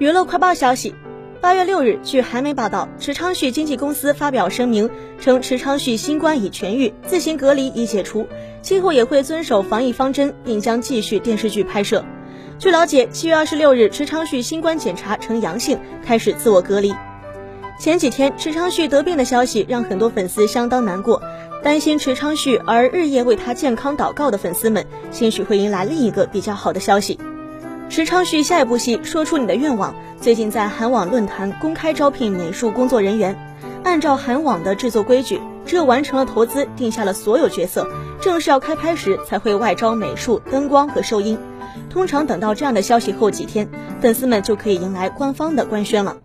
娱乐快报消息，八月六日，据韩媒报道，池昌旭经纪公司发表声明称，池昌旭新冠已痊愈，自行隔离已解除，今后也会遵守防疫方针，并将继续电视剧拍摄。据了解，七月二十六日，池昌旭新冠检查呈阳性，开始自我隔离。前几天，池昌旭得病的消息让很多粉丝相当难过，担心池昌旭而日夜为他健康祷告的粉丝们，兴许会迎来另一个比较好的消息。石昌旭下一部戏《说出你的愿望》最近在韩网论坛公开招聘美术工作人员。按照韩网的制作规矩，只有完成了投资，定下了所有角色，正式要开拍时才会外招美术、灯光和收音。通常等到这样的消息后几天，粉丝们就可以迎来官方的官宣了。